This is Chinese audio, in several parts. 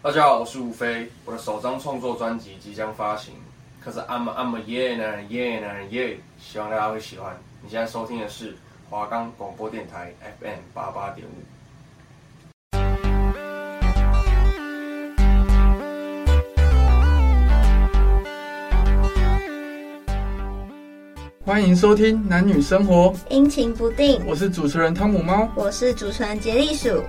大家好，我是吴飞，我的首张创作专辑即将发行，可是 I'm I'm a yeah 男人 yeah 男人 yeah，希望大家会喜欢。你现在收听的是华冈广播电台 FM 八八点五。欢迎收听男女生活，阴晴不定。我是主持人汤姆猫，我是主持人杰利鼠。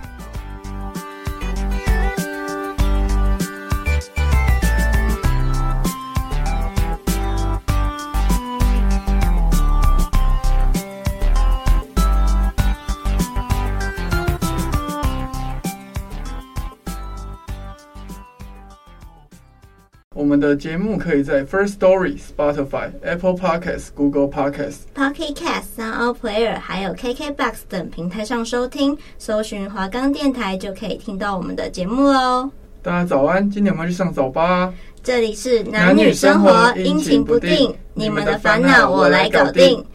的节目可以在 First Story、Spotify、Apple Podcasts、Google Podcasts、Pocket Cast、Sound Player，还有 KKBox 等平台上收听，搜寻华冈电台就可以听到我们的节目喽。大家早安，今天我们要去上早八。这里是男女生活，阴晴不定，你们的烦恼我来搞定。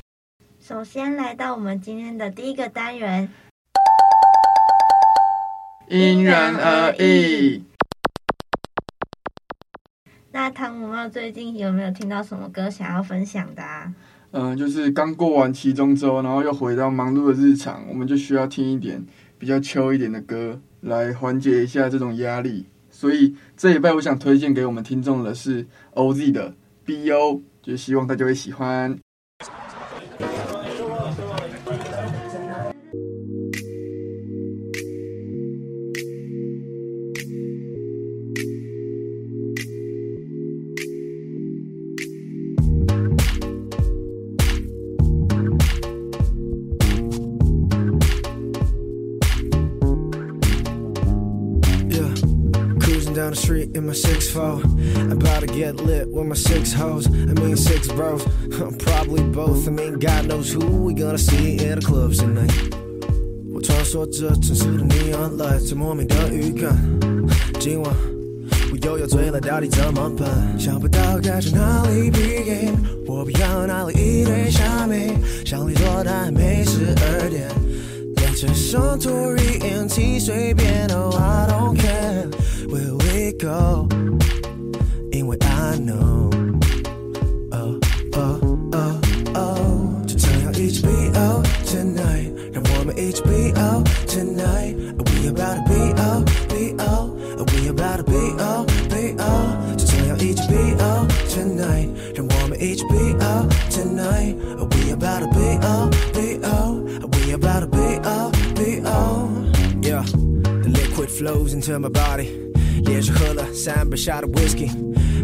首先来到我们今天的第一个单元，因人而异。那汤姆猫最近有没有听到什么歌想要分享的啊？嗯、就是刚过完期中周，然后又回到忙碌的日常，我们就需要听一点比较秋一点的歌来缓解一下这种压力。所以这一拜我想推荐给我们听众的是 OZ 的 BO，就希望大家会喜欢。我穿梭着城市的 neon light，在莫名的预感。今晚我又要醉了，到底怎么办？想不到该从哪里 begin，我不要哪里一堆虾米，想离座但还没十二点，连车上 Tory MT 随便，Oh I don't care 会够，因为 I know。哦哦哦哦，就这样一起 be out tonight，让我们一起 be out about to be out be oh? about to be out be be out be out about to be out be about to be out be liquid flows into my body。连续喝了三杯下的 whisky，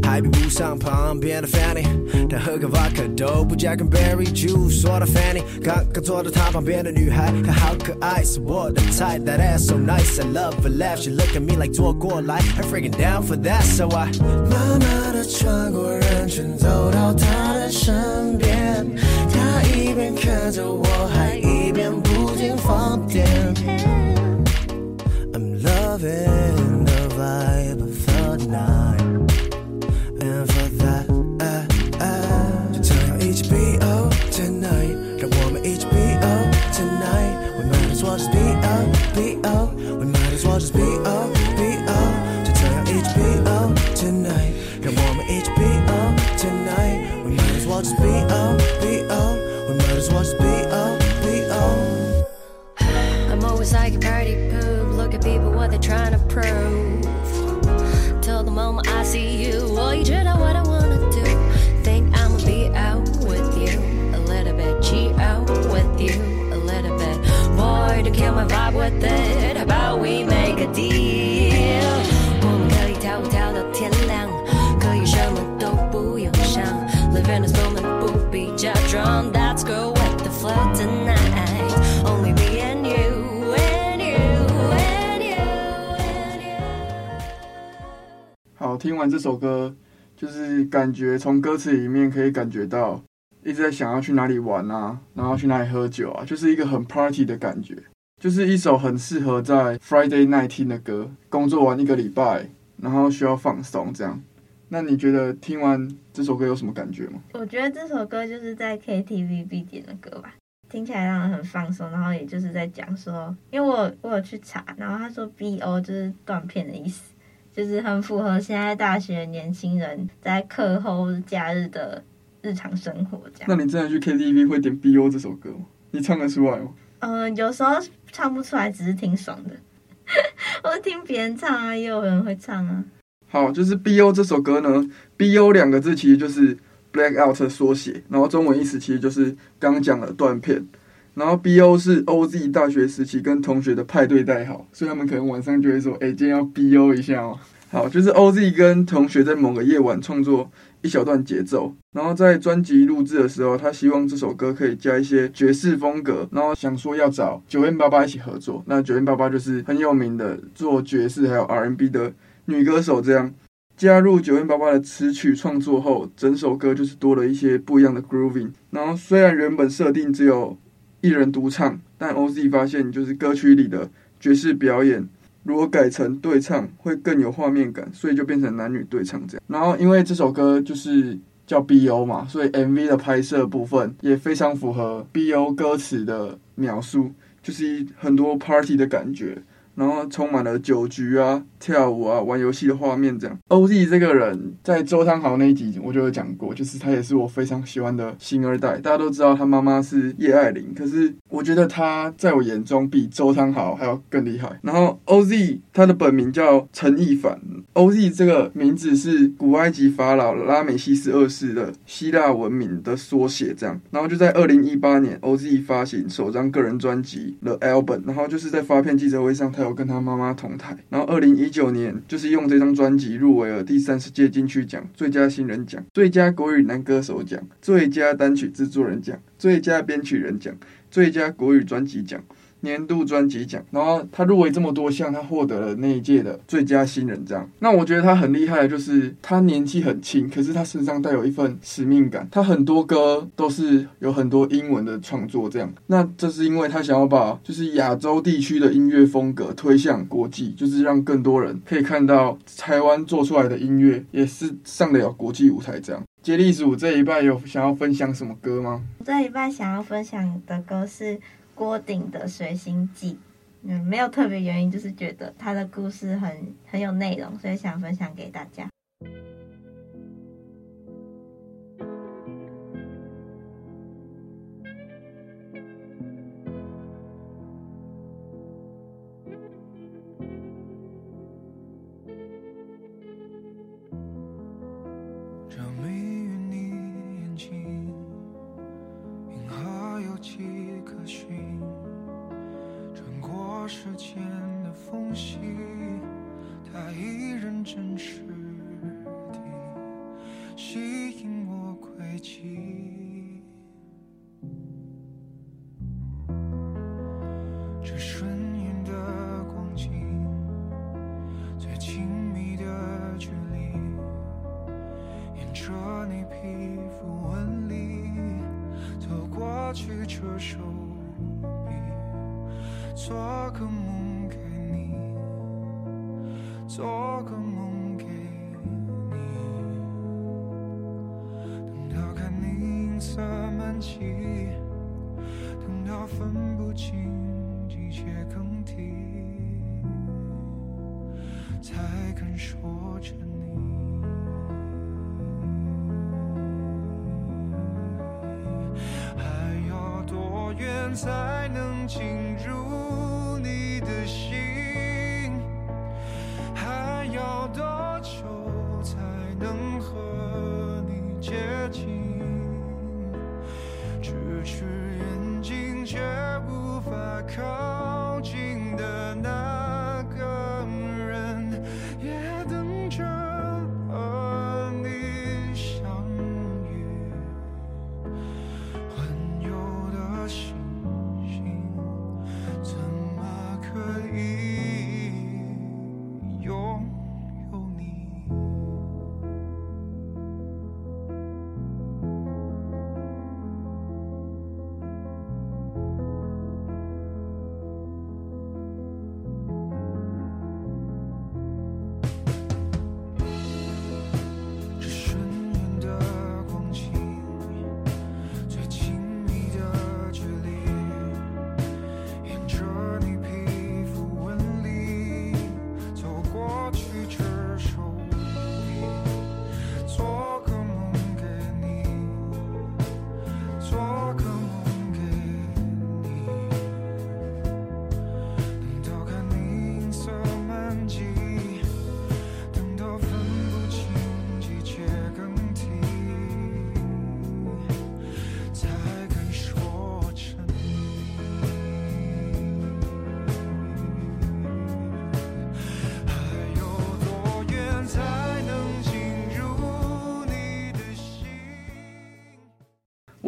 还比不上旁边的 Fanny，但喝个 vodka 都不加根 berry juice。说到 Fanny，刚刚坐在她旁边的女孩，她好可爱，是我的菜。That ass so nice，I love her laugh，she look at me like 坐过来，I'm freaking down for that，so I 慢慢的穿过人群，走到她的身边，她一边看着我，还一边不禁放电。I'm loving vibe of the night. And for that, uh, uh, turn on HBO tonight. Don't want my HBO tonight. We might as well just be up, be up. We might as well just be 感觉从歌词里面可以感觉到一直在想要去哪里玩啊，然后去哪里喝酒啊，就是一个很 party 的感觉，就是一首很适合在 Friday night 听的歌。工作完一个礼拜，然后需要放松这样。那你觉得听完这首歌有什么感觉吗？我觉得这首歌就是在 KTV 必点的歌吧，听起来让人很放松。然后也就是在讲说，因为我我有去查，然后他说 BO 就是断片的意思。就是很符合现在大学年轻人在课后假日的日常生活这样。那你真的去 KTV 会点 BO 这首歌吗？你唱得出来吗？嗯、呃，有时候唱不出来，只是挺爽的。我听别人唱啊，也有人会唱啊。好，就是 BO 这首歌呢，BO 两个字其实就是 Blackout 的缩写，然后中文意思其实就是刚刚讲的断片。然后 BO 是 OZ 大学时期跟同学的派对代号，所以他们可能晚上就会说：“哎，今天要 BO 一下哦。”好，就是 OZ 跟同学在某个夜晚创作一小段节奏，然后在专辑录制的时候，他希望这首歌可以加一些爵士风格，然后想说要找 9m88 一起合作。那 9m88 就是很有名的做爵士还有 R N B 的女歌手，这样加入 9m88 的词曲创作后，整首歌就是多了一些不一样的 grooving。然后虽然原本设定只有一人独唱，但 OZ 发现就是歌曲里的爵士表演。如果改成对唱会更有画面感，所以就变成男女对唱这样。然后因为这首歌就是叫 BO 嘛，所以 MV 的拍摄部分也非常符合 BO 歌词的描述，就是很多 party 的感觉。然后充满了酒局啊、跳舞啊、玩游戏的画面，这样。OZ 这个人在周汤豪那一集我就有讲过，就是他也是我非常喜欢的星二代。大家都知道他妈妈是叶爱玲，可是我觉得他在我眼中比周汤豪还要更厉害。然后 OZ 他的本名叫陈亦凡，OZ 这个名字是古埃及法老拉美西斯二世的希腊文明的缩写，这样。然后就在二零一八年，OZ 发行首张个人专辑《The Album》，然后就是在发片记者会上，他有。跟他妈妈同台，然后二零一九年就是用这张专辑入围了第三十届金曲奖最佳新人奖、最佳国语男歌手奖、最佳单曲制作人奖、最佳编曲人奖、最佳国语专辑奖。年度专辑奖，然后他入围这么多项，他获得了那一届的最佳新人奖。那我觉得他很厉害的就是他年纪很轻，可是他身上带有一份使命感。他很多歌都是有很多英文的创作，这样。那这是因为他想要把就是亚洲地区的音乐风格推向国际，就是让更多人可以看到台湾做出来的音乐也是上得了国际舞台。这样，接力组这一拜有想要分享什么歌吗？这一拜想要分享的歌是。郭顶的《随心记》，嗯，没有特别原因，就是觉得他的故事很很有内容，所以想分享给大家。着手臂，做个梦给你，做个梦给你。等到看你银色满际，等到分不清季节更替，才肯说着你。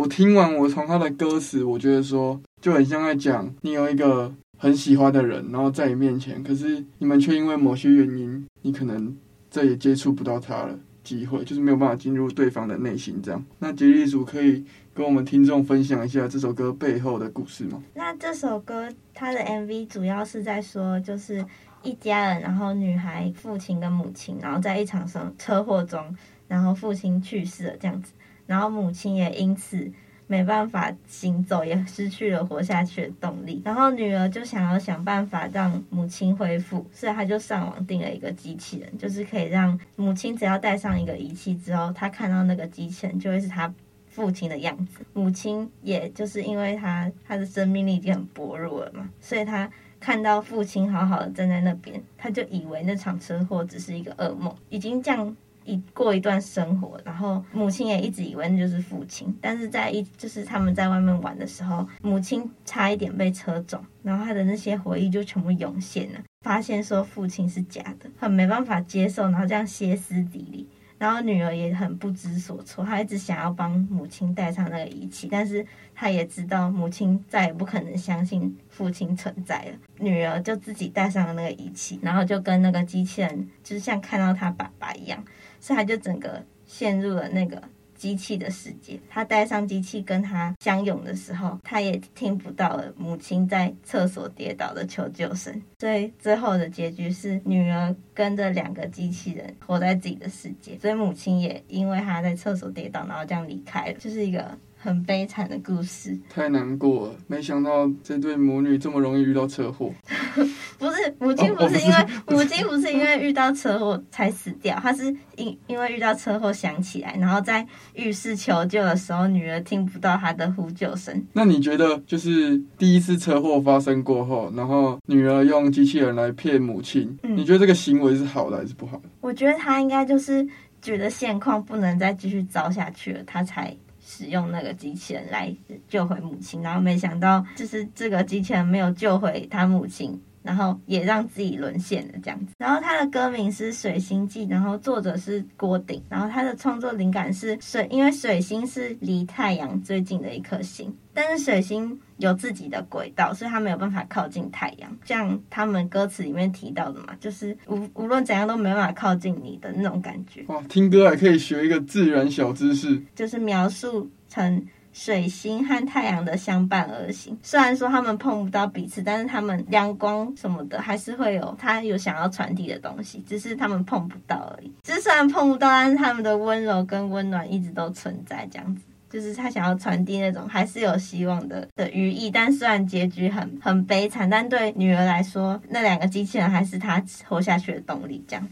我听完，我从他的歌词，我觉得说就很像在讲你有一个很喜欢的人，然后在你面前，可是你们却因为某些原因，你可能再也接触不到他了，机会就是没有办法进入对方的内心。这样，那杰利组可以跟我们听众分享一下这首歌背后的故事吗？那这首歌它的 MV 主要是在说，就是一家人，然后女孩父亲跟母亲，然后在一场车车祸中，然后父亲去世了，这样子。然后母亲也因此没办法行走，也失去了活下去的动力。然后女儿就想要想办法让母亲恢复，所以她就上网订了一个机器人，就是可以让母亲只要戴上一个仪器之后，她看到那个机器人就会是她父亲的样子。母亲也就是因为她她的生命力已经很薄弱了嘛，所以她看到父亲好好的站在那边，她就以为那场车祸只是一个噩梦，已经这样。一过一段生活，然后母亲也一直以为那就是父亲，但是在一就是他们在外面玩的时候，母亲差一点被车撞，然后他的那些回忆就全部涌现了，发现说父亲是假的，很没办法接受，然后这样歇斯底里。然后女儿也很不知所措，她一直想要帮母亲带上那个仪器，但是她也知道母亲再也不可能相信父亲存在了。女儿就自己带上了那个仪器，然后就跟那个机器人，就是像看到他爸爸一样，所以他就整个陷入了那个。机器的世界，他带上机器跟他相拥的时候，他也听不到了母亲在厕所跌倒的求救声。所以最后的结局是，女儿跟着两个机器人活在自己的世界，所以母亲也因为他在厕所跌倒，然后这样离开了，就是一个。很悲惨的故事，太难过了。没想到这对母女这么容易遇到车祸。不是母亲，不是因为、哦、母亲不是因为遇到车祸才死掉，她是因因为遇到车祸想起来，然后在浴室求救的时候，女儿听不到她的呼救声。那你觉得，就是第一次车祸发生过后，然后女儿用机器人来骗母亲，嗯、你觉得这个行为是好的还是不好的？我觉得她应该就是觉得现况不能再继续糟下去了，她才。使用那个机器人来救回母亲，然后没想到就是这个机器人没有救回他母亲，然后也让自己沦陷了这样子。然后他的歌名是《水星记》，然后作者是郭顶，然后他的创作灵感是水，因为水星是离太阳最近的一颗星，但是水星。有自己的轨道，所以他没有办法靠近太阳。像他们歌词里面提到的嘛，就是无无论怎样都没办法靠近你的那种感觉。哇，听歌还可以学一个自然小知识，就是描述成水星和太阳的相伴而行。虽然说他们碰不到彼此，但是他们阳光什么的还是会有，他有想要传递的东西，只是他们碰不到而已。就是虽然碰不到，但是他们的温柔跟温暖一直都存在，这样子。就是他想要传递那种还是有希望的的寓意，但虽然结局很很悲惨，但对女儿来说，那两个机器人还是她活下去的动力。这样，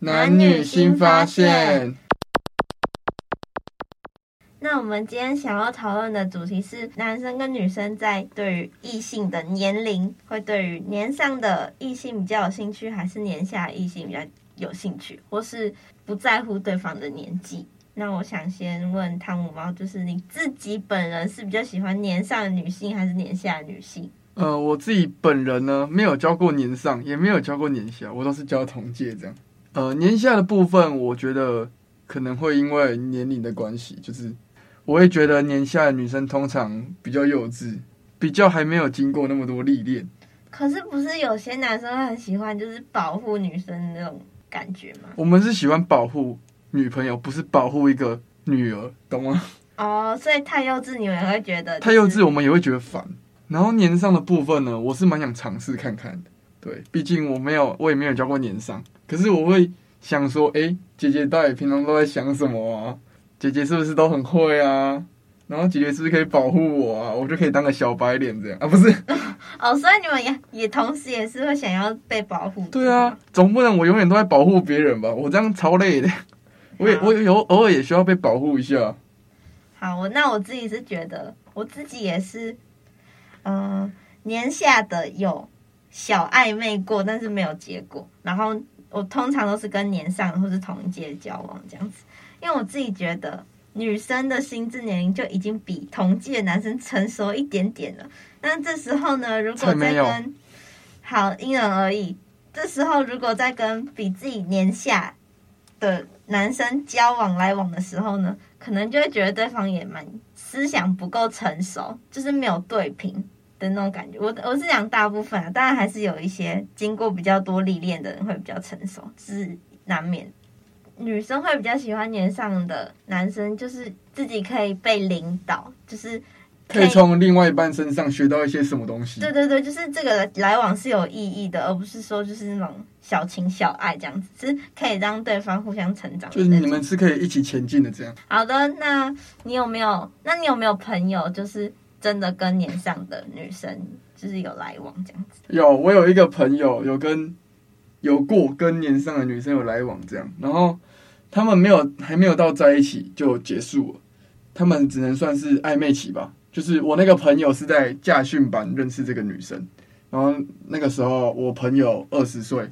男女新发现。那我们今天想要讨论的主题是：男生跟女生在对于异性的年龄，会对于年上的异性比较有兴趣，还是年下异性比较有兴趣，或是不在乎对方的年纪？那我想先问汤姆猫，就是你自己本人是比较喜欢年上的女性还是年下的女性？呃，我自己本人呢，没有交过年上，也没有交过年下，我都是交同届这样。呃，年下的部分，我觉得可能会因为年龄的关系，就是我会觉得年下的女生通常比较幼稚，比较还没有经过那么多历练。可是不是有些男生会很喜欢就是保护女生的那种感觉吗？我们是喜欢保护。女朋友不是保护一个女儿，懂吗？哦，所以太幼稚，你们也会觉得、就是、太幼稚，我们也会觉得烦。然后年上的部分呢，我是蛮想尝试看看的。对，毕竟我没有，我也没有教过年上。可是我会想说，哎、欸，姐姐到底平常都在想什么啊？姐姐是不是都很会啊？然后姐姐是不是可以保护我啊？我就可以当个小白脸这样啊？不是？哦，所以你们也也同时也是会想要被保护？对啊，总不能我永远都在保护别人吧？我这样超累的。我也我有偶尔也需要被保护一下。好，我那我自己是觉得，我自己也是，嗯、呃，年下的有小暧昧过，但是没有结果。然后我通常都是跟年上的或是同一届交往这样子，因为我自己觉得女生的心智年龄就已经比同届男生成熟一点点了。那这时候呢，如果再跟好因人而异，这时候如果再跟比自己年下。的男生交往来往的时候呢，可能就会觉得对方也蛮思想不够成熟，就是没有对平的那种感觉。我我是讲大部分啊，当然还是有一些经过比较多历练的人会比较成熟，是难免。女生会比较喜欢年上的男生，就是自己可以被领导，就是可以从另外一半身上学到一些什么东西。对对对，就是这个来往是有意义的，而不是说就是那种小情小爱这样子，是可以让对方互相成长。就是你们是可以一起前进的这样。好的，那你有没有？那你有没有朋友，就是真的跟年上的女生就是有来往这样子？有，我有一个朋友有跟。有过跟年上的女生有来往，这样，然后他们没有还没有到在一起就结束了，他们只能算是暧昧期吧。就是我那个朋友是在驾训班认识这个女生，然后那个时候我朋友二十岁，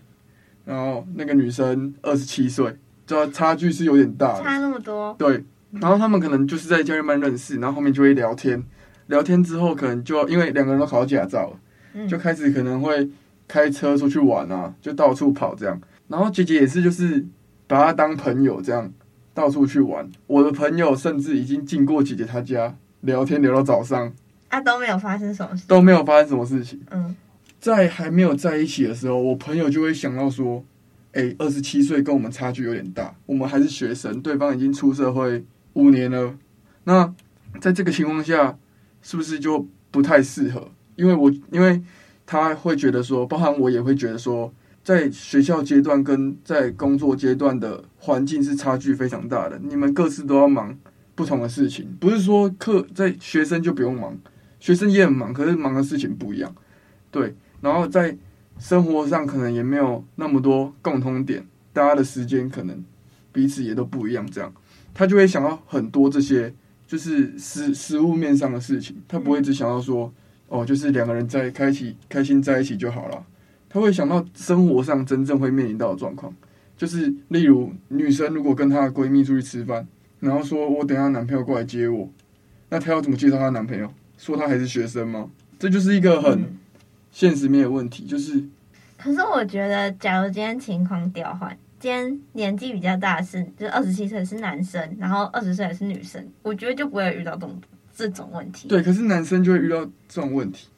然后那个女生二十七岁，这差距是有点大，差那么多。对，然后他们可能就是在驾训班认识，然后后面就会聊天，聊天之后可能就因为两个人都考驾照了，就开始可能会。开车出去玩啊，就到处跑这样。然后姐姐也是，就是把她当朋友这样到处去玩。我的朋友甚至已经进过姐姐她家聊天聊到早上，啊都没有发生什么事，都没有发生什么事情。嗯，在还没有在一起的时候，我朋友就会想到说，哎，二十七岁跟我们差距有点大，我们还是学生，对方已经出社会五年了。那在这个情况下，是不是就不太适合？因为我因为。他会觉得说，包含我也会觉得说，在学校阶段跟在工作阶段的环境是差距非常大的。你们各自都要忙不同的事情，不是说课在学生就不用忙，学生也很忙，可是忙的事情不一样。对，然后在生活上可能也没有那么多共通点，大家的时间可能彼此也都不一样。这样，他就会想到很多这些就是实实物面上的事情，他不会只想到说。哦，就是两个人在开启开心在一起就好了。他会想到生活上真正会面临到的状况，就是例如女生如果跟她的闺蜜出去吃饭，然后说我等下男朋友过来接我，那她要怎么介绍她男朋友？说她还是学生吗？这就是一个很现实面的问题。就是，可是我觉得，假如今天情况调换，今天年纪比较大的是，就是二十七岁是男生，然后二十岁的是女生，我觉得就不会遇到这么多。这种问题，对，可是男生就会遇到这种问题，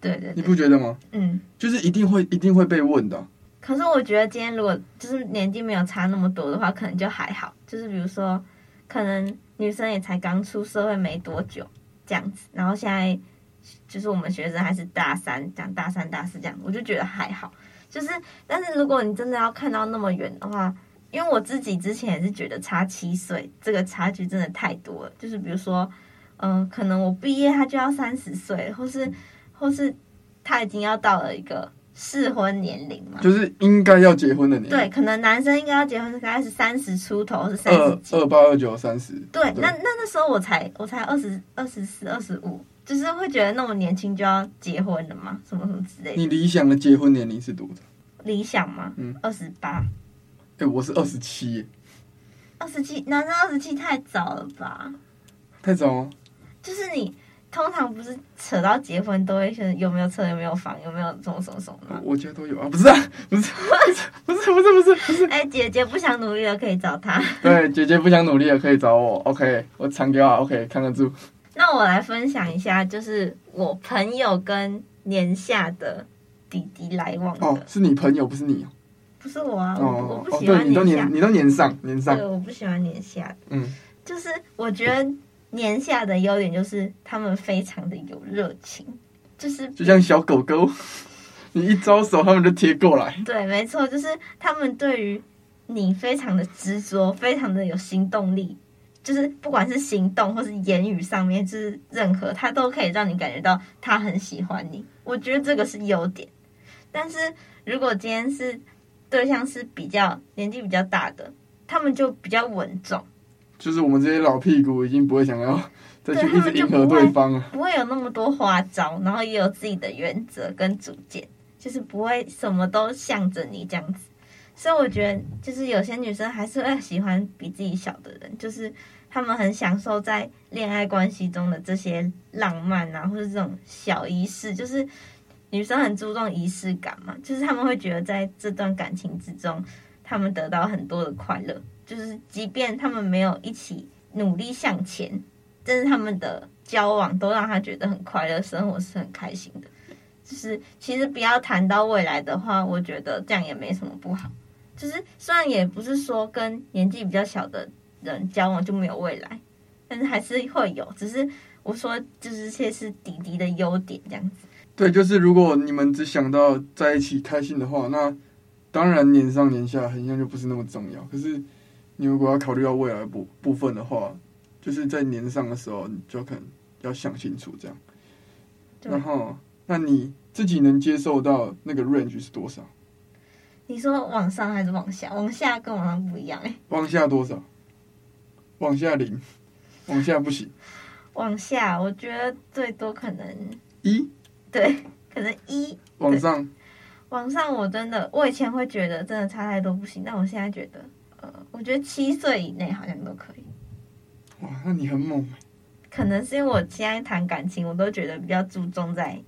对对，对，你不觉得吗？嗯，就是一定会一定会被问的。可是我觉得今天如果就是年纪没有差那么多的话，可能就还好。就是比如说，可能女生也才刚出社会没多久这样子，然后现在就是我们学生还是大三，讲大三大四这样，我就觉得还好。就是，但是如果你真的要看到那么远的话，因为我自己之前也是觉得差七岁，这个差距真的太多了。就是比如说。嗯、呃，可能我毕业他就要三十岁，或是或是他已经要到了一个适婚年龄嘛，就是应该要结婚的年龄。对，可能男生应该要结婚是大概是三十出头，是三十几，二八二九三十。对，那那那时候我才我才二十二十四二十五，就是会觉得那么年轻就要结婚了嘛，什么什么之类的。你理想的结婚年龄是多少？理想吗？嗯，二十八。哎，我是二十七。二十七，男生二十七太早了吧？太早吗？就是你通常不是扯到结婚都会选有没有车有没有房有没有什么什么什么吗？我家都有啊，不是啊，不是，不是，不是，不是，不是。哎，姐姐不想努力了，可以找他。对，姐姐不想努力了，可以找我。OK，我长给啊，OK，看得住。那我来分享一下，就是我朋友跟年下的弟弟来往的。哦，是你朋友，不是你哦。不是我啊，我我不喜欢年下。你都年，你都年上，年上。对，我不喜欢年下。嗯，就是我觉得。年下的优点就是他们非常的有热情，就是就像小狗狗，你一招手他们就贴过来。对，没错，就是他们对于你非常的执着，非常的有行动力，就是不管是行动或是言语上面，就是任何他都可以让你感觉到他很喜欢你。我觉得这个是优点。但是如果今天是对象是比较年纪比较大的，他们就比较稳重。就是我们这些老屁股已经不会想要 再去一直迎合对方了，不会有那么多花招，然后也有自己的原则跟主见，就是不会什么都向着你这样子。所以我觉得，就是有些女生还是会喜欢比自己小的人，就是他们很享受在恋爱关系中的这些浪漫啊，或者这种小仪式，就是女生很注重仪式感嘛，就是他们会觉得在这段感情之中。他们得到很多的快乐，就是即便他们没有一起努力向前，但是他们的交往都让他觉得很快乐，生活是很开心的。就是其实不要谈到未来的话，我觉得这样也没什么不好。就是虽然也不是说跟年纪比较小的人交往就没有未来，但是还是会有。只是我说，就是这些是弟弟的优点，这样子。对，就是如果你们只想到在一起开心的话，那当然年上年下好像就不是那么重要。可是你如果要考虑到未来部部分的话，就是在年上的时候，你就可能要想清楚这样。然后，那你自己能接受到那个 range 是多少？你说往上还是往下？往下跟往上不一样哎、欸。往下多少？往下零，往下不行。往下，我觉得最多可能一，对，可能一。往上，往上我真的，我以前会觉得真的差太多不行，但我现在觉得，呃，我觉得七岁以内好像都可以。哇，那你很猛。可能是因为我现在谈感情，我都觉得比较注重在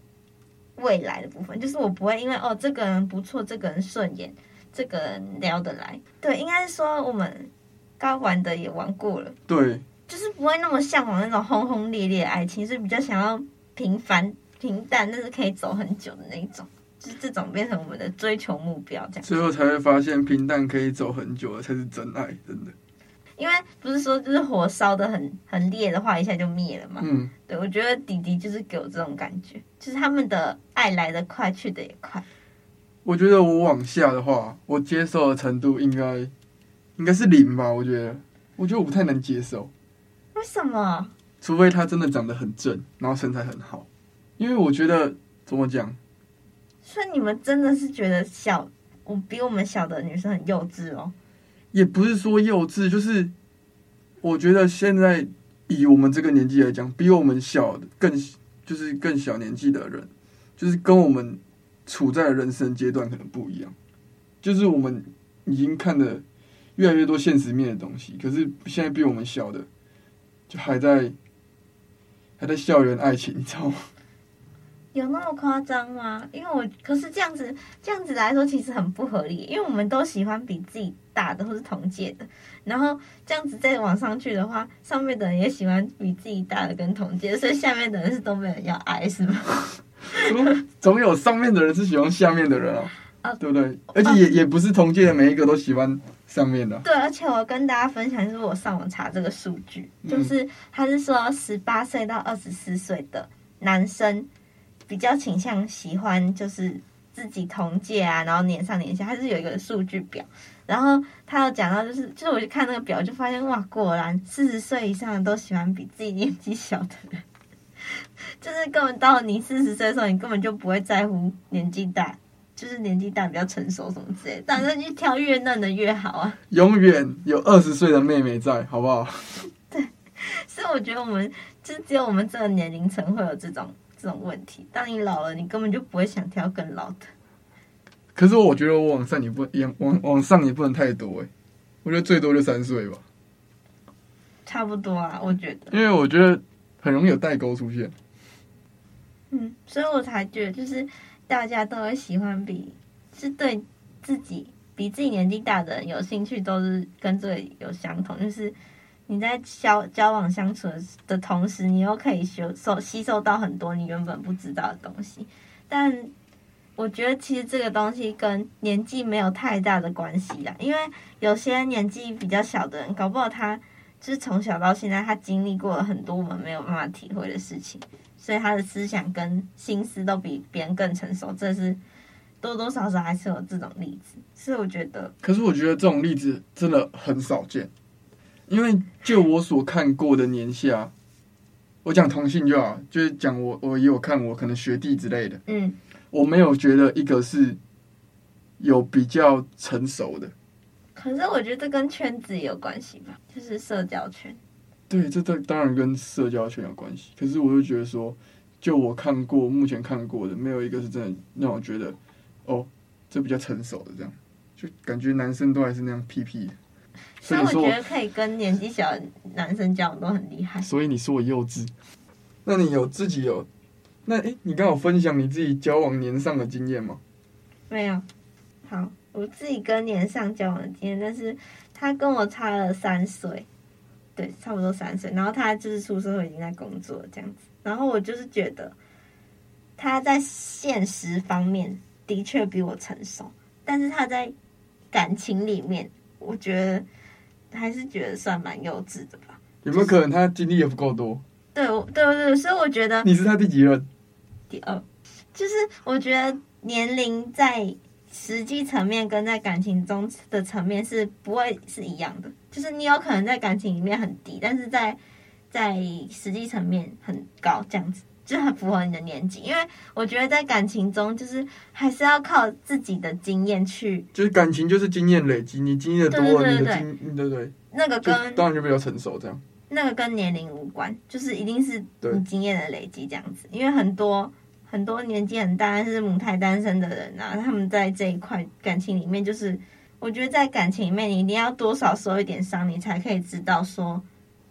未来的部分，就是我不会因为哦这个人不错，这个人顺眼，这个人聊得来。对，应该是说我们该玩的也玩过了。对。就是不会那么向往那种轰轰烈烈的爱情，是比较想要平凡平淡，但是可以走很久的那一种，就是这种变成我们的追求目标，这样。最后才会发现，平淡可以走很久的才是真爱，真的。因为不是说就是火烧的很很烈的话，一下就灭了嘛。嗯。对，我觉得弟弟就是给我这种感觉，就是他们的爱来得快，去得也快。我觉得我往下的话，我接受的程度应该应该是零吧。我觉得，我觉得我不太能接受。为什么？除非他真的长得很正，然后身材很好，因为我觉得怎么讲？所以你们真的是觉得小，我比我们小的女生很幼稚哦？也不是说幼稚，就是我觉得现在以我们这个年纪来讲，比我们小的更就是更小年纪的人，就是跟我们处在人生阶段可能不一样，就是我们已经看的越来越多现实面的东西，可是现在比我们小的。就还在还在校园爱情，你知道吗？有那么夸张吗？因为我可是这样子这样子来说，其实很不合理。因为我们都喜欢比自己大的或是同届的，然后这样子再往上去的话，上面的人也喜欢比自己大的跟同届，所以下面的人是都没有人要爱，是吗？总总有上面的人是喜欢下面的人啊，啊对不对？而且也、啊、也不是同届的每一个都喜欢。上面的对，而且我跟大家分享，就是我上网查这个数据，嗯、就是他是说十八岁到二十四岁的男生比较倾向喜欢就是自己同届啊，然后年上年下，他是有一个数据表，然后他有讲到就是就是我就看那个表就发现哇，果然四十岁以上的都喜欢比自己年纪小的人，就是根本到你四十岁的时候，你根本就不会在乎年纪大。就是年纪大比较成熟什么之类，但是你挑越嫩的越好啊。永远有二十岁的妹妹在，好不好？对，所以我觉得我们就只有我们这个年龄层会有这种这种问题。当你老了，你根本就不会想挑更老的。可是我觉得我往上也不也往往上也不能太多哎，我觉得最多就三岁吧。差不多啊，我觉得。因为我觉得很容易有代沟出现。嗯，所以我才觉得就是。大家都会喜欢比是对自己比自己年纪大的人有兴趣，都是跟这个有相同。就是你在交交往相处的同时，你又可以吸收吸收到很多你原本不知道的东西。但我觉得其实这个东西跟年纪没有太大的关系啦，因为有些年纪比较小的人，搞不好他就是从小到现在，他经历过了很多我们没有办法体会的事情。所以他的思想跟心思都比别人更成熟，这是多多少少还是有这种例子。所以我觉得，可是我觉得这种例子真的很少见，因为就我所看过的年下，我讲同性就好，就是讲我我也有看我可能学弟之类的，嗯，我没有觉得一个是有比较成熟的。可是我觉得这跟圈子有关系吧，就是社交圈。对，这当当然跟社交圈有关系。可是我就觉得说，就我看过目前看过的，没有一个是真的让我觉得，哦，这比较成熟的这样，就感觉男生都还是那样屁屁的。所以，我觉得可以跟年纪小的男生交往都很厉害。所以你说我幼稚？那你有自己有？那诶，你刚好分享你自己交往年上的经验吗？没有。好，我自己跟年上交往的经验，但是他跟我差了三岁，对，差不多三岁。然后他就是出社会已经在工作这样子。然后我就是觉得他在现实方面的确比我成熟，但是他在感情里面，我觉得还是觉得算蛮幼稚的吧。有没有可能他经历也不够多？对，对对对，所以我觉得你是他第几任？第二，就是我觉得年龄在实际层面跟在感情中的层面是不会是一样的。就是你有可能在感情里面很低，但是在在实际层面很高，这样子就很符合你的年纪。因为我觉得在感情中，就是还是要靠自己的经验去，就是感情就是经验累积，你经验的多，对对对对你的经对对，那个跟当然就比较成熟这样。那个跟年龄无关，就是一定是你经验的累积这样子。因为很多很多年纪很大但是母胎单身的人啊，他们在这一块感情里面，就是我觉得在感情里面，你一定要多少受一点伤，你才可以知道说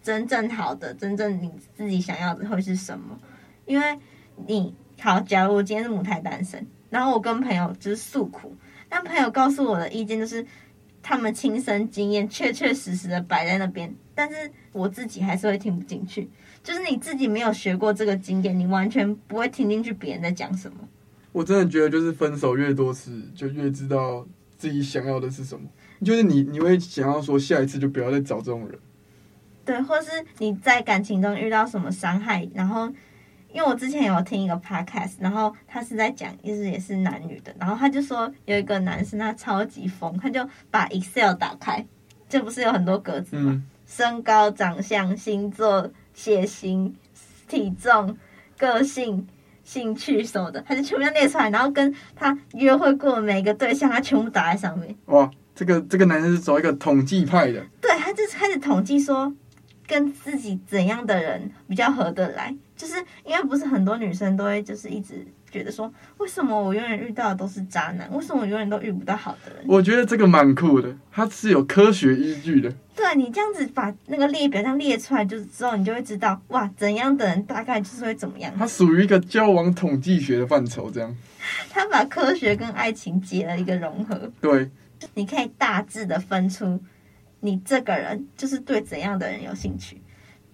真正好的、真正你自己想要的会是什么。因为你好，假如我今天是母胎单身，然后我跟朋友就是诉苦，但朋友告诉我的意见就是他们亲身经验确确实实的摆在那边。但是我自己还是会听不进去，就是你自己没有学过这个经验，你完全不会听进去别人在讲什么。我真的觉得，就是分手越多次，就越知道自己想要的是什么。就是你，你会想要说，下一次就不要再找这种人。对，或是你在感情中遇到什么伤害，然后因为我之前有听一个 podcast，然后他是在讲，就是也是男女的，然后他就说有一个男生他超级疯，他就把 Excel 打开，这不是有很多格子吗？嗯身高、长相、星座、血型、体重、个性、兴趣什么的，他就全部要列出来，然后跟他约会过的每一个对象，他全部打在上面。哇，这个这个男生是走一个统计派的。对，他就开始统计说，跟自己怎样的人比较合得来，就是因为不是很多女生都会就是一直。觉得说，为什么我永远遇到的都是渣男？为什么我永远都遇不到好的人？我觉得这个蛮酷的，它是有科学依据的。对，你这样子把那个列表这样列出来，就是之后你就会知道，哇，怎样的人大概就是会怎么样。它属于一个交往统计学的范畴，这样。他把科学跟爱情结了一个融合。对，你可以大致的分出，你这个人就是对怎样的人有兴趣，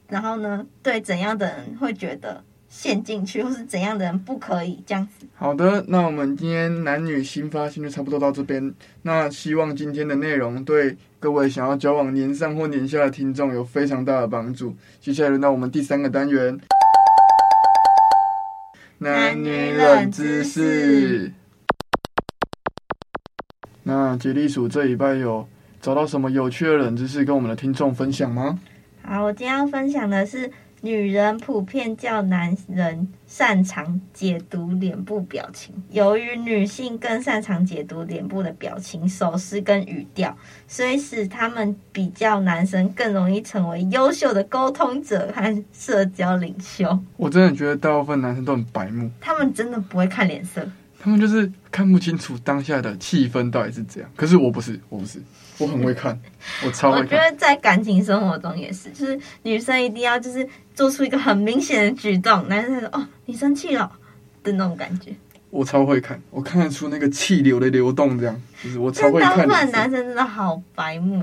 然后呢，对怎样的人会觉得。陷进去，或是怎样的人不可以这样子。好的，那我们今天男女新发现就差不多到这边。那希望今天的内容对各位想要交往年上或年下的听众有非常大的帮助。接下来轮到我们第三个单元，男女冷知识。那杰利鼠这礼拜有找到什么有趣的冷知识跟我们的听众分享吗？好，我今天要分享的是。女人普遍较男人擅长解读脸部表情，由于女性更擅长解读脸部的表情、手势跟语调，所以使他们比较男生更容易成为优秀的沟通者和社交领袖。我真的觉得大部分男生都很白目，他们真的不会看脸色。他们就是看不清楚当下的气氛到底是怎样，可是我不是，我不是，我很会看，我超会看。我觉得在感情生活中也是，就是女生一定要就是做出一个很明显的举动，男生说哦，你生气了的那种感觉。我超会看，我看得出那个气流的流动，这样就是我超会看。大部分男生真的好白目。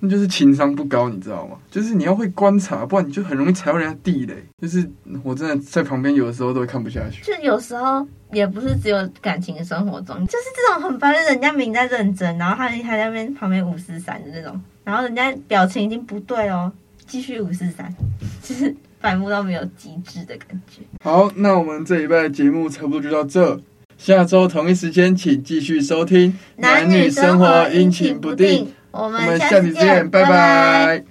那就是情商不高，你知道吗？就是你要会观察，不然你就很容易踩到人家地雷。就是我真的在旁边，有的时候都会看不下去。就有时候也不是只有感情生活中，就是这种很烦的，人家明在认真，然后他还在那边旁边五四三的那种，然后人家表情已经不对哦，继续五四三，就是反目到没有极致的感觉。好，那我们这一拜的节目差不多就到这，下周同一时间请继续收听《男女生活阴晴不定》。我们下期见，拜拜。拜拜。